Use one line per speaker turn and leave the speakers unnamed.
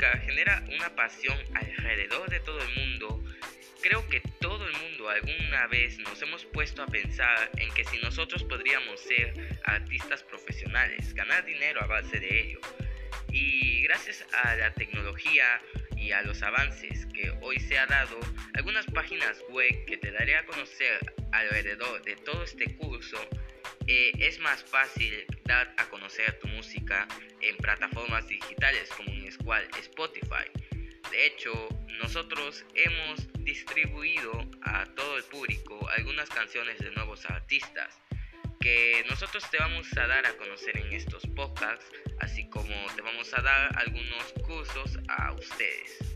genera una pasión alrededor de todo el mundo, creo que todo el mundo alguna vez nos hemos puesto a pensar en que si nosotros podríamos ser artistas profesionales, ganar dinero a base de ello. Y gracias a la tecnología y a los avances que hoy se ha dado, algunas páginas web que te daré a conocer alrededor de todo este curso, eh, es más fácil dar a conocer tu música en plataformas digitales como Spotify. De hecho, nosotros hemos distribuido a todo el público algunas canciones de nuevos artistas que nosotros te vamos a dar a conocer en estos podcasts, así como te vamos a dar algunos cursos a ustedes.